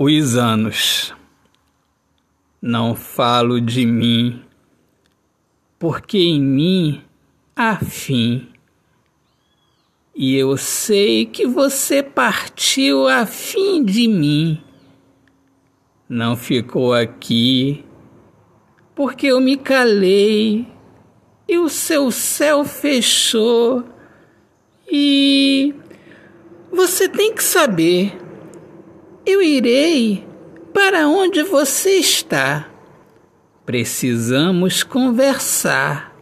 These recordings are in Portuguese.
os anos. Não falo de mim, porque em mim há fim. E eu sei que você partiu a fim de mim. Não ficou aqui, porque eu me calei e o seu céu fechou. E você tem que saber eu irei para onde você está. Precisamos conversar.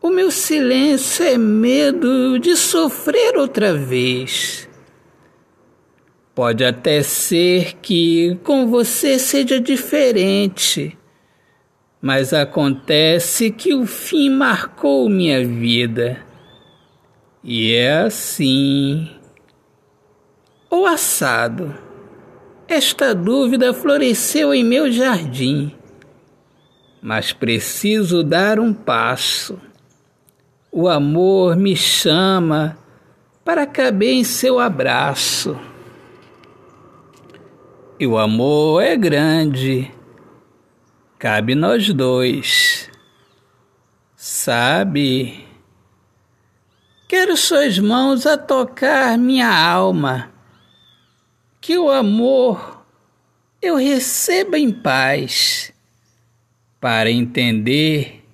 O meu silêncio é medo de sofrer outra vez. Pode até ser que com você seja diferente, mas acontece que o fim marcou minha vida. E é assim ou assado? Esta dúvida floresceu em meu jardim, mas preciso dar um passo. O amor me chama para caber em seu abraço. E o amor é grande, cabe nós dois. Sabe? Quero suas mãos a tocar minha alma que o amor eu receba em paz, para entender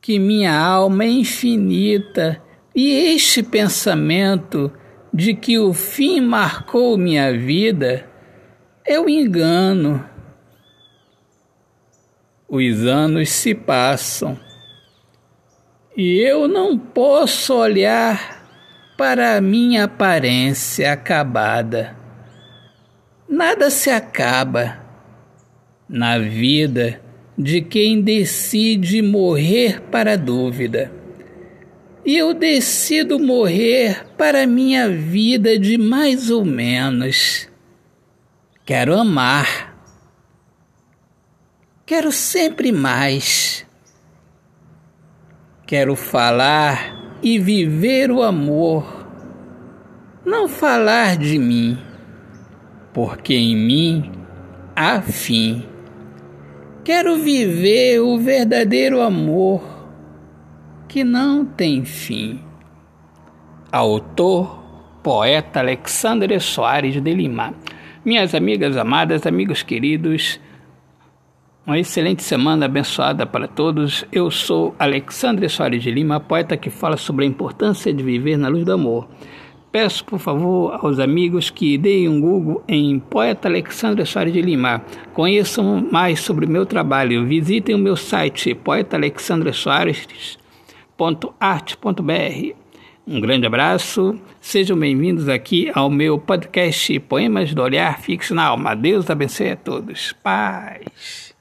que minha alma é infinita e este pensamento de que o fim marcou minha vida é engano. Os anos se passam e eu não posso olhar para a minha aparência acabada. Nada se acaba na vida de quem decide morrer para a dúvida. E eu decido morrer para a minha vida de mais ou menos. Quero amar. Quero sempre mais. Quero falar e viver o amor, não falar de mim, porque em mim há fim. Quero viver o verdadeiro amor que não tem fim. Autor, poeta Alexandre Soares de Lima. Minhas amigas amadas, amigos queridos, uma excelente semana abençoada para todos. Eu sou Alexandre Soares de Lima, poeta que fala sobre a importância de viver na luz do amor. Peço, por favor, aos amigos que deem um Google em Poeta Alexandre Soares de Lima. Conheçam mais sobre o meu trabalho. Visitem o meu site poetaalexandresoares.art.br. Um grande abraço. Sejam bem-vindos aqui ao meu podcast Poemas do Olhar Fixo na Alma. Deus abençoe a todos. Paz.